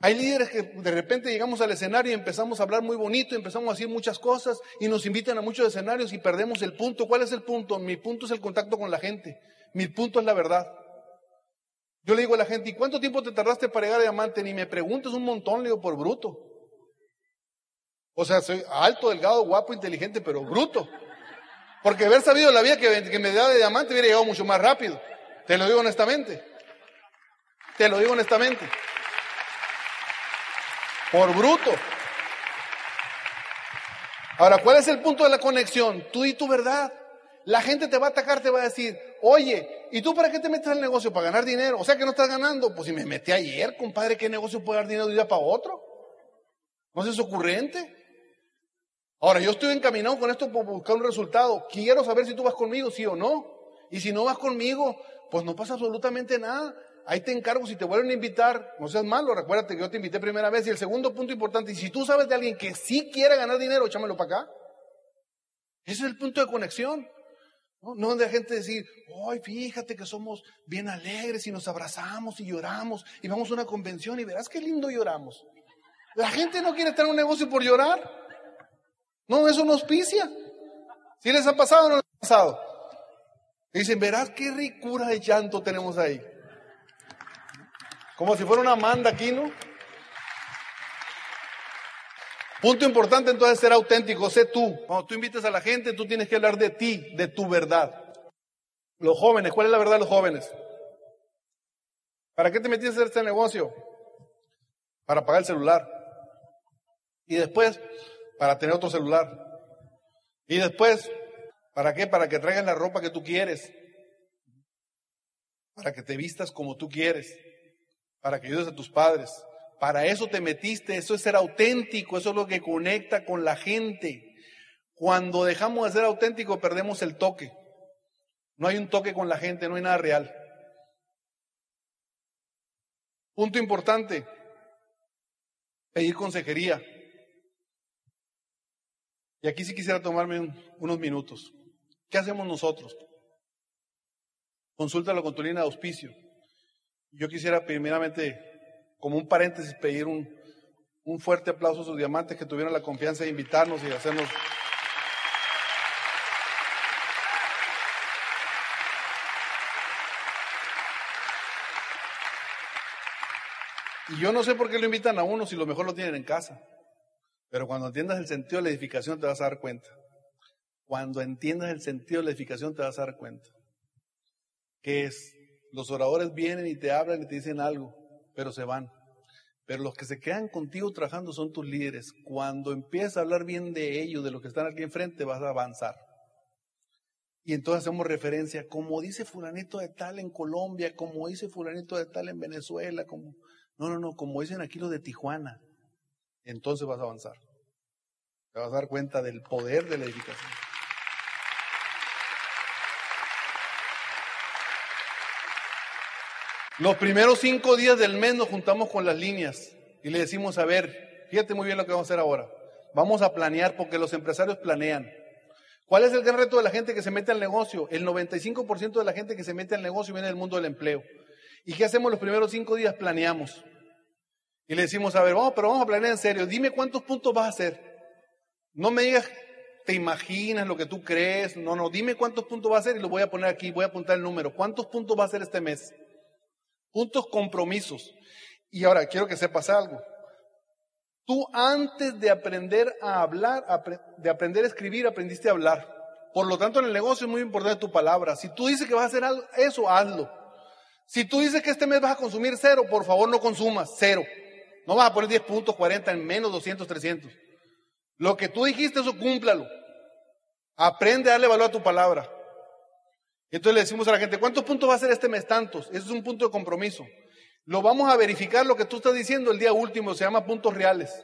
Hay líderes que de repente llegamos al escenario y empezamos a hablar muy bonito, empezamos a decir muchas cosas y nos invitan a muchos escenarios y perdemos el punto. ¿Cuál es el punto? Mi punto es el contacto con la gente. Mi punto es la verdad. Yo le digo a la gente, ¿y cuánto tiempo te tardaste para llegar a diamante? Ni me preguntes un montón, le digo, por bruto. O sea, soy alto, delgado, guapo, inteligente, pero bruto. Porque haber sabido la vida que, me da de diamante hubiera llegado mucho más rápido. Te lo digo honestamente. Te lo digo honestamente. Por bruto. Ahora, ¿cuál es el punto de la conexión? Tú y tu verdad. La gente te va a atacar, te va a decir, oye, ¿y tú para qué te metes al negocio? ¿Para ganar dinero? O sea que no estás ganando. Pues si me metí ayer, compadre, ¿qué negocio puede dar dinero de un día para otro? ¿No es ocurrente? Ahora, yo estoy encaminado con esto por buscar un resultado. Quiero saber si tú vas conmigo, sí o no. Y si no vas conmigo, pues no pasa absolutamente nada. Ahí te encargo, si te vuelven a invitar, no seas malo, recuérdate que yo te invité primera vez. Y el segundo punto importante, y si tú sabes de alguien que sí quiere ganar dinero, échamelo para acá. Ese es el punto de conexión. No, no de gente decir, ay, fíjate que somos bien alegres y nos abrazamos y lloramos y vamos a una convención y verás qué lindo lloramos. La gente no quiere estar en un negocio por llorar. No, eso no auspicia. Si les ha pasado o no les ha pasado. dicen, verás qué ricura de llanto tenemos ahí. Como si fuera una manda aquí, ¿no? Punto importante entonces ser auténtico, sé tú. Cuando tú invites a la gente, tú tienes que hablar de ti, de tu verdad. Los jóvenes, ¿cuál es la verdad de los jóvenes? ¿Para qué te metiste hacer este negocio? Para pagar el celular. Y después, para tener otro celular. Y después, ¿para qué? Para que traigas la ropa que tú quieres. Para que te vistas como tú quieres. Para que ayudes a tus padres para eso te metiste, eso es ser auténtico, eso es lo que conecta con la gente. Cuando dejamos de ser auténtico perdemos el toque. No hay un toque con la gente, no hay nada real. Punto importante, pedir consejería. Y aquí sí quisiera tomarme unos minutos. ¿Qué hacemos nosotros? Consúltalo con tu línea de auspicio. Yo quisiera primeramente como un paréntesis, pedir un, un fuerte aplauso a sus diamantes que tuvieron la confianza de invitarnos y hacernos... Y yo no sé por qué lo invitan a uno si lo mejor lo tienen en casa. Pero cuando entiendas el sentido de la edificación te vas a dar cuenta. Cuando entiendas el sentido de la edificación te vas a dar cuenta. Que es, los oradores vienen y te hablan y te dicen algo pero se van. Pero los que se quedan contigo trabajando son tus líderes. Cuando empiezas a hablar bien de ellos, de los que están aquí enfrente, vas a avanzar. Y entonces hacemos referencia, como dice fulanito de tal en Colombia, como dice fulanito de tal en Venezuela, como... No, no, no, como dicen aquí los de Tijuana. Entonces vas a avanzar. Te vas a dar cuenta del poder de la edificación. Los primeros cinco días del mes nos juntamos con las líneas y le decimos, a ver, fíjate muy bien lo que vamos a hacer ahora. Vamos a planear porque los empresarios planean. ¿Cuál es el gran reto de la gente que se mete al negocio? El 95% de la gente que se mete al negocio viene del mundo del empleo. ¿Y qué hacemos los primeros cinco días? Planeamos. Y le decimos, a ver, vamos, pero vamos a planear en serio. Dime cuántos puntos vas a hacer. No me digas, te imaginas lo que tú crees. No, no, dime cuántos puntos vas a hacer y lo voy a poner aquí, voy a apuntar el número. ¿Cuántos puntos va a hacer este mes? Puntos compromisos. Y ahora quiero que sepas algo. Tú antes de aprender a hablar, de aprender a escribir, aprendiste a hablar. Por lo tanto, en el negocio es muy importante tu palabra. Si tú dices que vas a hacer algo, eso, hazlo. Si tú dices que este mes vas a consumir cero, por favor no consumas, cero. No vas a poner 10 puntos, 40, en menos 200, 300. Lo que tú dijiste, eso cúmplalo. Aprende a darle valor a tu palabra. Entonces le decimos a la gente, ¿cuántos puntos va a ser este mes? Tantos. Ese es un punto de compromiso. Lo vamos a verificar lo que tú estás diciendo el día último, se llama puntos reales.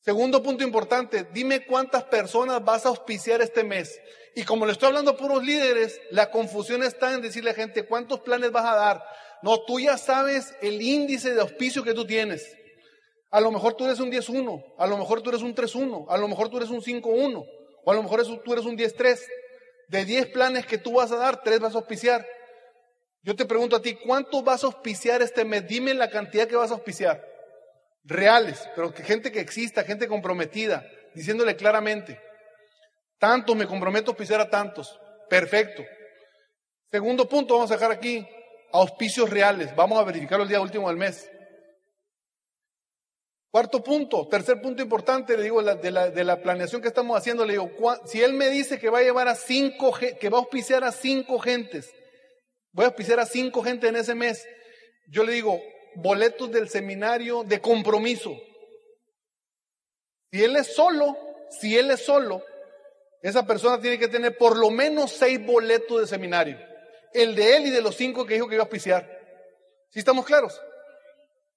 Segundo punto importante, dime cuántas personas vas a auspiciar este mes. Y como le estoy hablando a puros líderes, la confusión está en decirle a la gente cuántos planes vas a dar. No, tú ya sabes el índice de auspicio que tú tienes. A lo mejor tú eres un 10-1, a lo mejor tú eres un 3-1, a lo mejor tú eres un 5-1, o a lo mejor tú eres un 10-3. De 10 planes que tú vas a dar, 3 vas a auspiciar. Yo te pregunto a ti, ¿cuánto vas a auspiciar este mes? Dime la cantidad que vas a auspiciar. Reales, pero que gente que exista, gente comprometida, diciéndole claramente, tantos me comprometo a auspiciar a tantos. Perfecto. Segundo punto, vamos a dejar aquí, auspicios reales. Vamos a verificarlo el día último del mes. Cuarto punto, tercer punto importante, le digo, de la, de la planeación que estamos haciendo, le digo, si él me dice que va a llevar a cinco, que va a auspiciar a cinco gentes, voy a auspiciar a cinco gentes en ese mes, yo le digo, boletos del seminario de compromiso. Si él es solo, si él es solo, esa persona tiene que tener por lo menos seis boletos de seminario. El de él y de los cinco que dijo que iba a auspiciar. ¿Sí estamos claros?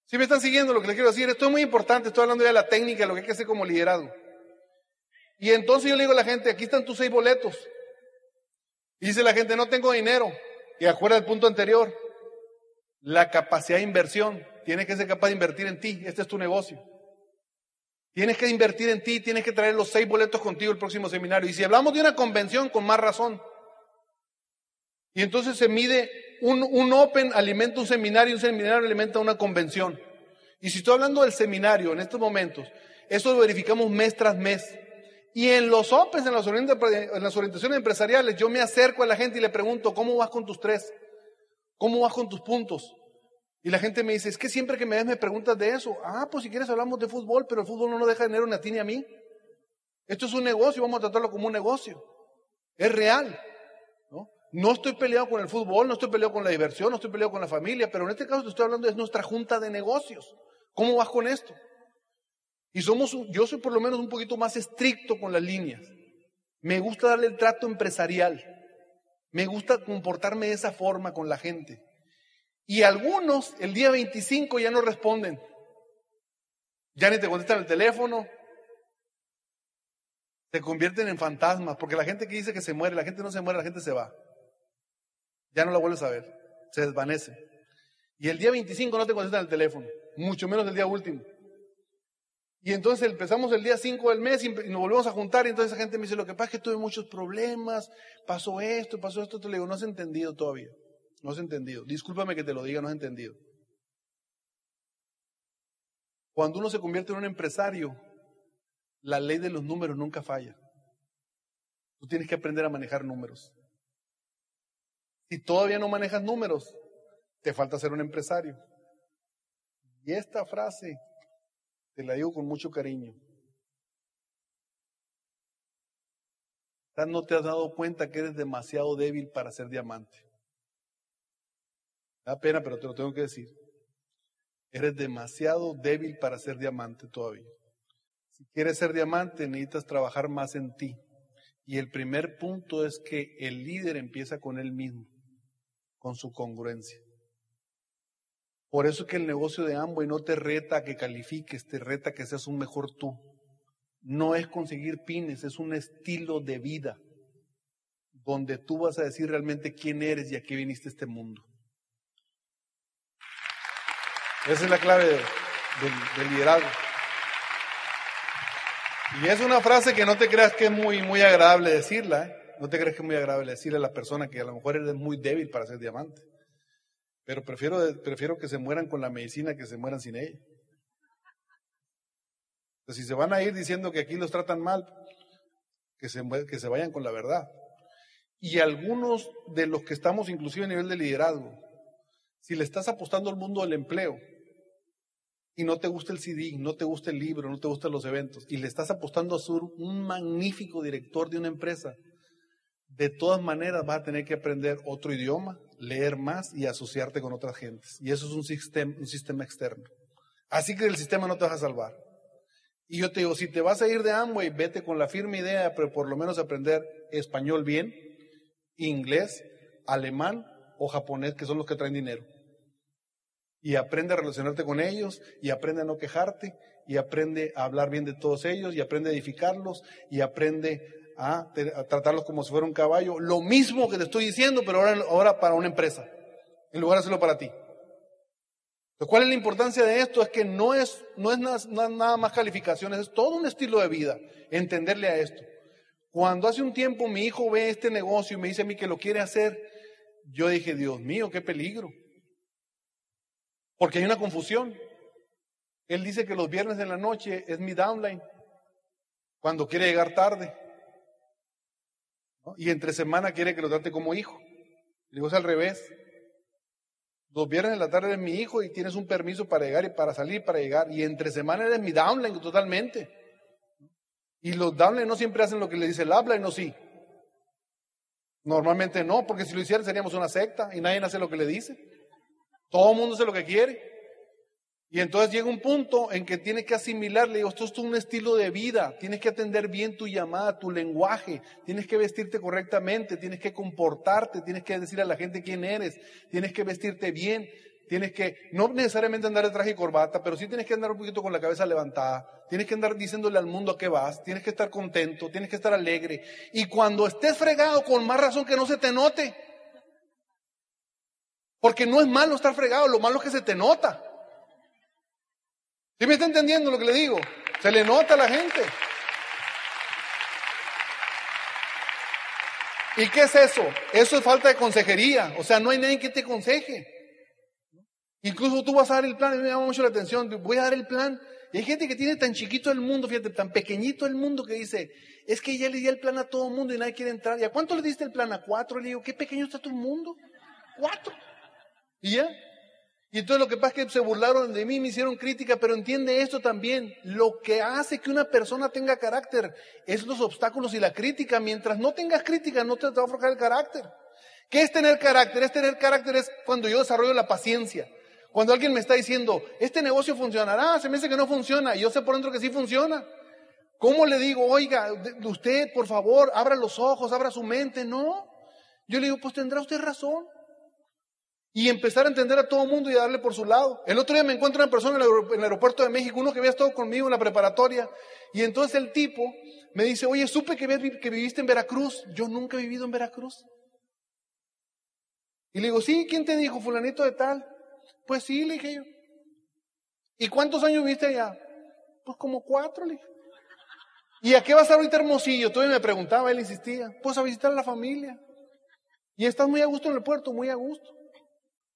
¿Sí me están siguiendo lo que les quiero decir? Esto es muy importante, estoy hablando ya de la técnica, lo que hay que hacer como liderazgo. Y entonces yo le digo a la gente, aquí están tus seis boletos. Dice la gente, no tengo dinero. Y acuerda el punto anterior, la capacidad de inversión. Tienes que ser capaz de invertir en ti, este es tu negocio. Tienes que invertir en ti, tienes que traer los seis boletos contigo el próximo seminario. Y si hablamos de una convención, con más razón. Y entonces se mide un, un Open alimenta un seminario un seminario alimenta una convención. Y si estoy hablando del seminario en estos momentos, eso lo verificamos mes tras mes. Y en los Opens, en las, en las orientaciones empresariales, yo me acerco a la gente y le pregunto, ¿cómo vas con tus tres? ¿Cómo vas con tus puntos? Y la gente me dice, es que siempre que me ves me preguntas de eso. Ah, pues si quieres hablamos de fútbol, pero el fútbol no nos deja dinero ni a ti ni a mí. Esto es un negocio, vamos a tratarlo como un negocio. Es real. ¿No? estoy peleado con el fútbol, no estoy peleado con la diversión, no estoy peleado con la familia, pero en este caso te estoy hablando de nuestra junta de negocios. ¿Cómo vas con esto? Y somos, yo soy por lo menos un poquito más estricto con las líneas. Me gusta darle el trato empresarial. Me gusta comportarme de esa forma con la gente. Y algunos el día 25 ya no responden. Ya ni te contestan el teléfono. Se convierten en fantasmas, porque la gente que dice que se muere, la gente no se muere, la gente se va. Ya no la vuelves a ver, se desvanece. Y el día 25 no te contestan el teléfono, mucho menos el día último. Y entonces empezamos el día 5 del mes y nos volvemos a juntar y entonces esa gente me dice, lo que pasa es que tuve muchos problemas, pasó esto, pasó esto, te le digo, no has entendido todavía. No has entendido. Discúlpame que te lo diga, no has entendido. Cuando uno se convierte en un empresario, la ley de los números nunca falla. Tú tienes que aprender a manejar números. Si todavía no manejas números, te falta ser un empresario. Y esta frase te la digo con mucho cariño. No te has dado cuenta que eres demasiado débil para ser diamante. Da pena, pero te lo tengo que decir. Eres demasiado débil para ser diamante todavía. Si quieres ser diamante, necesitas trabajar más en ti. Y el primer punto es que el líder empieza con él mismo, con su congruencia. Por eso es que el negocio de Amway no te reta a que califiques, te reta a que seas un mejor tú. No es conseguir pines, es un estilo de vida donde tú vas a decir realmente quién eres y a qué viniste a este mundo. Esa es la clave del, liderazgo. Y es una frase que no te creas que es muy, muy agradable decirla, ¿eh? No te creas que es muy agradable decirle a la persona que a lo mejor eres muy débil para ser diamante. Pero prefiero, prefiero que se mueran con la medicina que se mueran sin ella. si se van a ir diciendo que aquí los tratan mal, que se, que se vayan con la verdad. Y algunos de los que estamos inclusive a nivel de liderazgo, si le estás apostando al mundo del empleo, y no te gusta el CD, no te gusta el libro, no te gustan los eventos, y le estás apostando a ser un magnífico director de una empresa, de todas maneras vas a tener que aprender otro idioma, leer más y asociarte con otras gentes. Y eso es un sistema, un sistema externo. Así que el sistema no te va a salvar. Y yo te digo, si te vas a ir de Amway, vete con la firme idea, pero por lo menos aprender español bien, inglés, alemán o japonés, que son los que traen dinero y aprende a relacionarte con ellos y aprende a no quejarte y aprende a hablar bien de todos ellos y aprende a edificarlos y aprende a, tratarlos como si fuera un caballo. Lo mismo que te estoy diciendo, pero ahora, ahora para una empresa, en lugar de hacerlo para ti. ¿Cuál es la importancia de esto? Es que no es, no es nada más calificaciones, es todo un estilo de vida, entenderle a esto. Cuando hace un tiempo mi hijo ve este negocio y me dice a mí que lo quiere hacer, yo dije, Dios mío, qué peligro. Porque hay una confusión. Él dice que los viernes en la noche es mi downline, cuando quiere llegar tarde. Y entre semana quiere que lo trate como hijo. Le digo, es al revés. Los viernes en la tarde eres mi hijo y tienes un permiso para llegar y para salir, para llegar. Y entre semana eres mi downline totalmente. Y los downline no siempre hacen lo que le dice el y no sí. Normalmente no, porque si lo hicieran seríamos una secta y nadie hace lo que le dice. Todo el mundo hace lo que quiere. Y entonces llega un punto en que tienes que asimilar, le digo, esto es un estilo de vida, tienes que atender bien tu llamada, tu lenguaje, tienes que vestirte correctamente, tienes que comportarte, tienes que decir a la gente quién eres, tienes que vestirte bien, tienes que, no necesariamente andar de traje y corbata, pero sí tienes que andar un poquito con la cabeza levantada, tienes que andar diciéndole al mundo a qué vas, tienes que estar contento, tienes que estar alegre. Y cuando estés fregado, con más razón que no se te note. Porque no es malo estar fregado, lo malo es que se te nota. ¿Sí me está entendiendo lo que le digo? Se le nota a la gente. ¿Y qué es eso? Eso es falta de consejería. O sea, no hay nadie que te aconseje. Incluso tú vas a dar el plan, y me llama mucho la atención, voy a dar el plan. Y hay gente que tiene tan chiquito el mundo, fíjate, tan pequeñito el mundo que dice, es que ya le di el plan a todo el mundo y nadie quiere entrar. ¿Y a cuánto le diste el plan? A cuatro. Le digo, qué pequeño está tu mundo. Cuatro. ¿Y ya? Y entonces lo que pasa es que se burlaron de mí, me hicieron crítica, pero entiende esto también. Lo que hace que una persona tenga carácter es los obstáculos y la crítica. Mientras no tengas crítica, no te va a forjar el carácter. ¿Qué es tener carácter? Es tener carácter es cuando yo desarrollo la paciencia. Cuando alguien me está diciendo, este negocio funcionará, se me dice que no funciona, y yo sé por dentro que sí funciona. ¿Cómo le digo, oiga, usted, por favor, abra los ojos, abra su mente? No. Yo le digo, pues tendrá usted razón y empezar a entender a todo el mundo y a darle por su lado. El otro día me encuentro una persona en el aeropuerto de México, uno que había estado conmigo en la preparatoria, y entonces el tipo me dice, oye, supe que, viviste en Veracruz. Yo nunca he vivido en Veracruz. Y le digo, sí, ¿quién te dijo, fulanito de tal? Pues sí, le dije yo. ¿Y cuántos años viviste allá? Pues como cuatro, le dije. ¿Y a qué vas a ahorita Hermosillo? Todavía me preguntaba, él insistía. Pues a visitar a la familia. Y estás muy a gusto en el puerto, muy a gusto.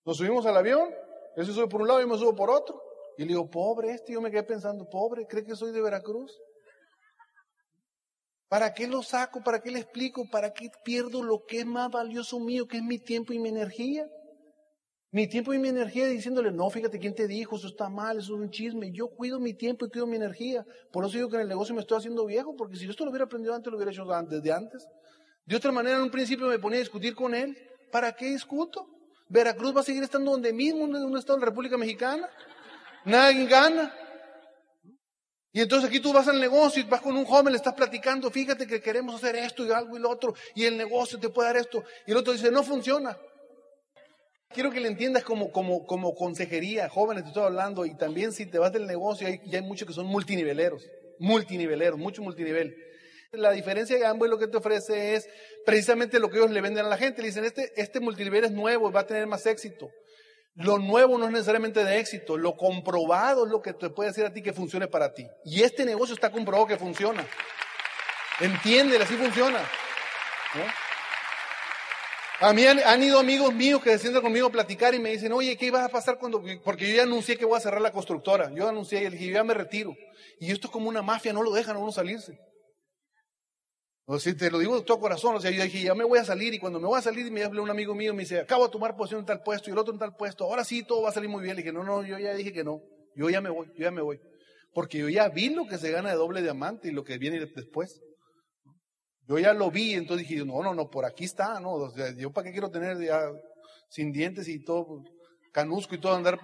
Nos subimos al avión, él se sube por un lado y me subo por otro. Y le digo, pobre este, yo me quedé pensando, pobre, ¿cree que soy de Veracruz? ¿Para qué lo saco? ¿Para qué le explico? ¿Para qué pierdo lo que es más valioso mío, que es mi tiempo y mi energía? Mi tiempo y mi energía diciéndole, no, fíjate quién te dijo, eso está mal, eso es un chisme. Yo cuido mi tiempo y cuido mi energía. Por eso digo que en el negocio me estoy haciendo viejo, porque si yo esto lo hubiera aprendido antes, lo hubiera hecho desde antes. De otra manera, en un principio me ponía a discutir con él. ¿Para qué discuto? Veracruz va a seguir estando donde mismo, en un estado de la República Mexicana. Nadie gana. Y entonces aquí tú vas al negocio y vas con un joven, le estás platicando, fíjate que queremos hacer esto y algo y lo otro, y el negocio te puede dar esto. Y el otro dice, no funciona. Quiero que le entiendas como, como, como consejería, jóvenes, te estoy hablando, y también si te vas del negocio, hay, hay muchos que son multiniveleros, multiniveleros, mucho multinivel. La diferencia de Amway lo que te ofrece es precisamente lo que ellos le venden a la gente. Le dicen, este, este multinivel es nuevo va a tener más éxito. Lo nuevo no es necesariamente de éxito, lo comprobado es lo que te puede decir a ti que funcione para ti. Y este negocio está comprobado que funciona. Entiende, así funciona. A mí han, ido amigos míos que se sientan conmigo a platicar y me dicen, oye, ¿qué iba a pasar cuando.? Porque yo ya anuncié que voy a cerrar la constructora. Yo anuncié y dije, yo ya me retiro. Y esto es como una mafia, no lo dejan a uno salirse. O sea, te lo digo de todo corazón, o sea, yo dije, ya me voy a salir y cuando me voy a salir me habla un amigo mío y me dice, acabo de tomar posición en tal puesto y el otro en tal puesto, ahora sí todo va a salir muy bien. Le dije, no, no, yo ya dije que no, yo ya me voy, yo ya me voy. Porque yo ya vi lo que se gana de doble diamante y lo que viene después. Yo ya lo vi, entonces dije, no, no, no, por aquí está, no, o sea, yo para qué quiero tener ya sin dientes y todo, canusco y todo, andar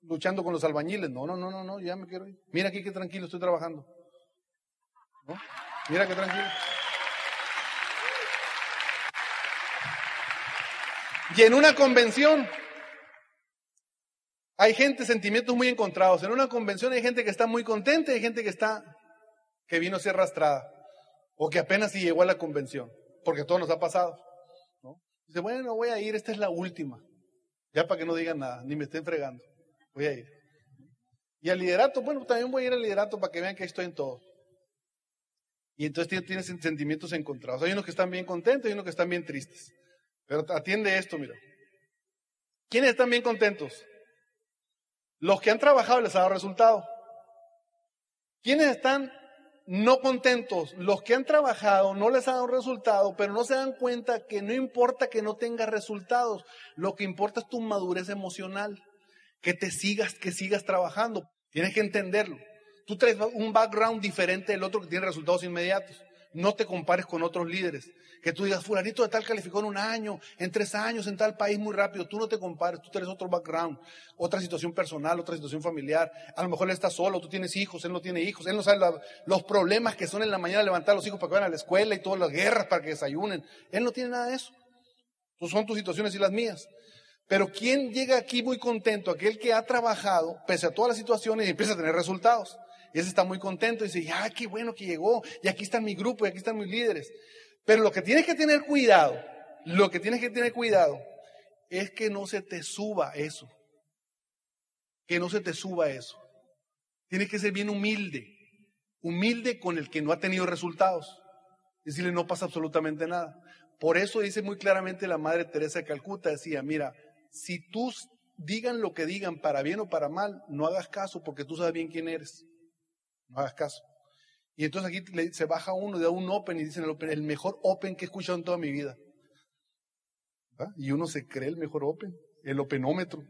luchando con los albañiles. No, no, no, no, no, ya me quiero ir. Mira aquí qué tranquilo estoy trabajando. ¿No? Mira qué tranquilo. Y en una convención hay gente, sentimientos muy encontrados. En una convención hay gente que está muy contenta y hay gente que está, que vino a ser arrastrada. O que apenas si llegó a la convención. Porque todo nos ha pasado. Dice, bueno, voy a ir, esta es la última. Ya para que no digan nada, ni me estén fregando. Voy a ir. Y al liderato, bueno, también voy a ir al liderato para que vean que estoy en todo. Y entonces tienes sentimientos encontrados. Hay unos que están bien contentos y unos que están bien tristes. Pero atiende esto, mira. ¿Quiénes están bien contentos? Los que han trabajado les ha dado resultado. ¿Quiénes están no contentos? Los que han trabajado no les ha dado resultado, pero no se dan cuenta que no importa que no tengas resultados, lo que importa es tu madurez emocional, que te sigas, que sigas trabajando. Tienes que entenderlo. Tú traes un background diferente del otro que tiene resultados inmediatos. No te compares con otros líderes. Que tú digas, fulanito de tal calificó en un año, en tres años, en tal país muy rápido. Tú no te compares, tú tienes otro background, otra situación personal, otra situación familiar. A lo mejor él está solo, tú tienes hijos, él no tiene hijos. Él no sabe los problemas que son en la mañana levantar a los hijos para que vayan a la escuela y todas las guerras para que desayunen. Él no tiene nada de eso. Son tus situaciones y las mías. Pero ¿quién llega aquí muy contento? Aquel que ha trabajado pese a todas las situaciones y empieza a tener resultados. Y ese está muy contento y dice, ah, qué bueno que llegó, y aquí está mi grupo, y aquí están mis líderes. Pero lo que tienes que tener cuidado, lo que tienes que tener cuidado es que no se te suba eso. Que no se te suba eso. Tienes que ser bien humilde. Humilde con el que no ha tenido resultados. Decirle, no pasa absolutamente nada. Por eso dice muy claramente la Madre Teresa de Calcuta, decía, mira, si tú digan lo que digan, para bien o para mal, no hagas caso porque tú sabes bien quién eres. No hagas caso. Y entonces aquí se baja uno, da un open y dicen el, open, el mejor open que he escuchado en toda mi vida. Y uno se cree el mejor open, el openómetro.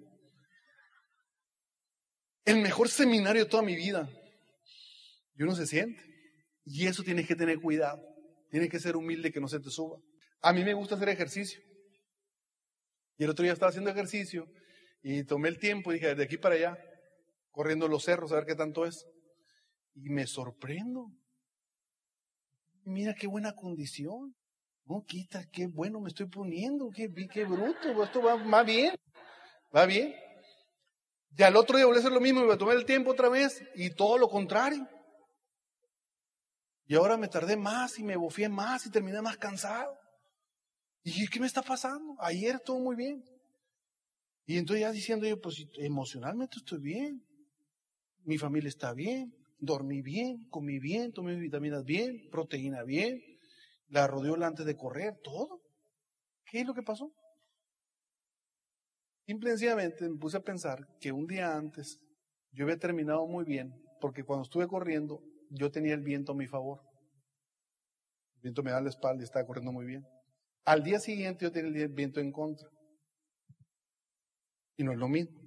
El mejor seminario de toda mi vida. Y uno se siente. Y eso tienes que tener cuidado. Tienes que ser humilde que no se te suba. A mí me gusta hacer ejercicio. Y el otro día estaba haciendo ejercicio y tomé el tiempo y dije, de aquí para allá, corriendo los cerros a ver qué tanto es. Y me sorprendo. Mira qué buena condición. No, quita, qué bueno me estoy poniendo, qué, qué bruto, esto va, bien, va bien. Y al otro día volví a hacer lo mismo, me tomé el tiempo otra vez y todo lo contrario. Y ahora me tardé más y me bofié más y terminé más cansado. Y dije, ¿qué me está pasando? Ayer todo muy bien. Y entonces ya diciendo yo, pues emocionalmente estoy bien. Mi familia está bien. Dormí bien, comí bien, tomé vitaminas bien, proteína bien, la rodeó antes de correr, todo. ¿Qué es lo que pasó? Simplemente me puse a pensar que un día antes yo había terminado muy bien, porque cuando estuve corriendo yo tenía el viento a mi favor. El viento me da la espalda y estaba corriendo muy bien. Al día siguiente yo tenía el viento en contra. Y no es lo mismo.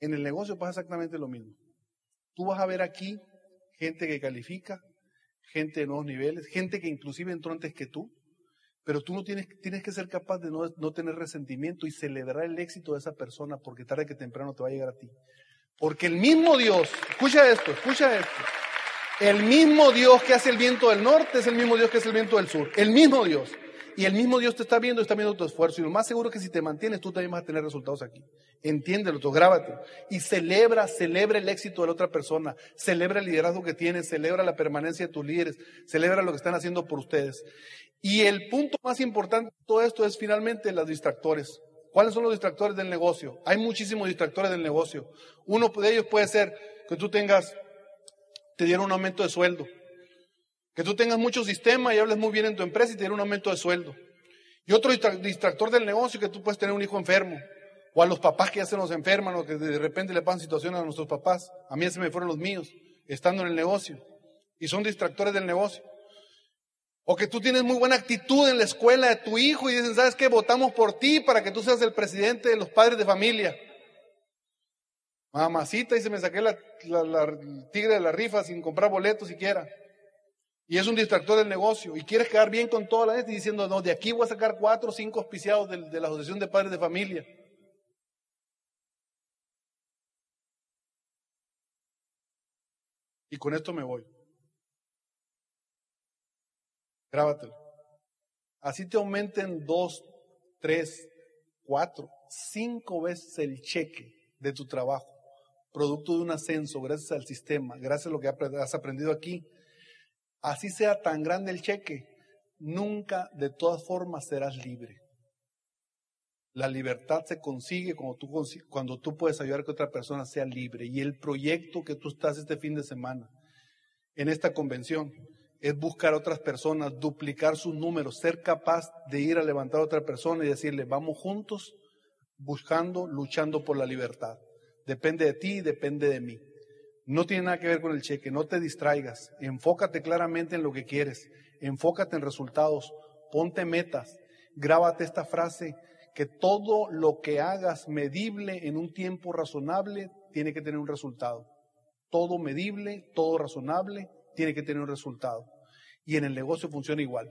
En el negocio pasa exactamente lo mismo. Tú vas a ver aquí gente que califica, gente de nuevos niveles, gente que inclusive entró antes que tú, pero tú no tienes, tienes que ser capaz de no, no tener resentimiento y celebrar el éxito de esa persona porque tarde que temprano te va a llegar a ti. Porque el mismo Dios, escucha esto, escucha esto. El mismo Dios que hace el viento del norte es el mismo Dios que hace el viento del sur. El mismo Dios. Y el mismo Dios te está viendo, está viendo tu esfuerzo. Y lo más seguro es que si te mantienes, tú también vas a tener resultados aquí. Entiéndelo, tú grábate. Y celebra, celebra el éxito de la otra persona. Celebra el liderazgo que tienes, celebra la permanencia de tus líderes, celebra lo que están haciendo por ustedes. Y el punto más importante de todo esto es finalmente los distractores. ¿Cuáles son los distractores del negocio? Hay muchísimos distractores del negocio. Uno de ellos puede ser que tú tengas te dieron un aumento de sueldo. Que tú tengas mucho sistema y hables muy bien en tu empresa y te dieron un aumento de sueldo. Y otro distractor del negocio que tú puedes tener un hijo enfermo. O a los papás que ya se nos enferman o que de repente le pasan situaciones a nuestros papás. A mí se me fueron los míos, estando en el negocio. Y son distractores del negocio. O que tú tienes muy buena actitud en la escuela de tu hijo y dicen, ¿sabes qué? Votamos por ti para que tú seas el presidente de los padres de familia. Mamacita, y se me saqué la, tigre de la rifa sin comprar boletos siquiera. Y es un distractor del negocio. Y quieres quedar bien con toda la gente diciendo, no, de aquí voy a sacar cuatro o cinco auspiciados de, la Asociación de Padres de Familia. Y con esto me voy. Grábatelo. Así te aumenten dos, tres, cuatro, cinco veces el cheque de tu trabajo producto de un ascenso, gracias al sistema, gracias a lo que has aprendido aquí, así sea tan grande el cheque, nunca de todas formas serás libre. La libertad se consigue cuando tú, puedes ayudar que otra persona sea libre. Y el proyecto que tú estás este fin de semana en esta convención es buscar otras personas, duplicar sus números, ser capaz de ir a levantar a otra persona y decirle, vamos juntos buscando, luchando por la libertad. Depende de ti, depende de mí. No tiene nada que ver con el cheque, no te distraigas, enfócate claramente en lo que quieres, enfócate en resultados, ponte metas, grábate esta frase, que todo lo que hagas medible en un tiempo razonable tiene que tener un resultado. Todo medible, todo razonable, tiene que tener un resultado. Y en el negocio funciona igual.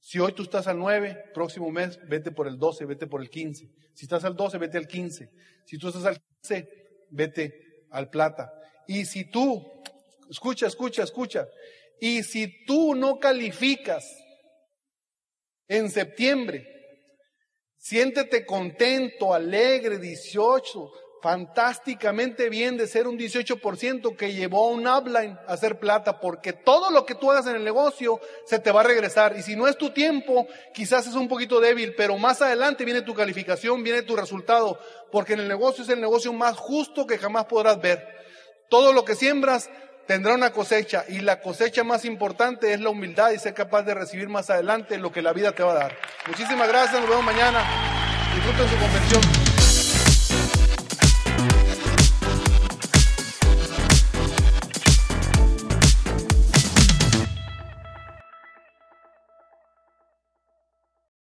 Si hoy tú estás al 9, próximo mes vete por el 12, vete por el 15. Si estás al 12, vete al 15. Si tú estás al 15, vete al plata. Y si tú, escucha, escucha, escucha, y si tú no calificas en septiembre, siéntete contento, alegre, 18, fantásticamente bien de ser un 18% que llevó a un upline a hacer plata, porque todo lo que tú hagas en el negocio se te va a regresar. Y si no es tu tiempo, quizás es un poquito débil, pero más adelante viene tu calificación, viene tu resultado, porque en el negocio es el negocio más justo que jamás podrás ver. Todo lo que siembras tendrá una cosecha y la cosecha más importante es la humildad y ser capaz de recibir más adelante lo que la vida te va a dar. Muchísimas gracias, nos vemos mañana. Disfruten su convención.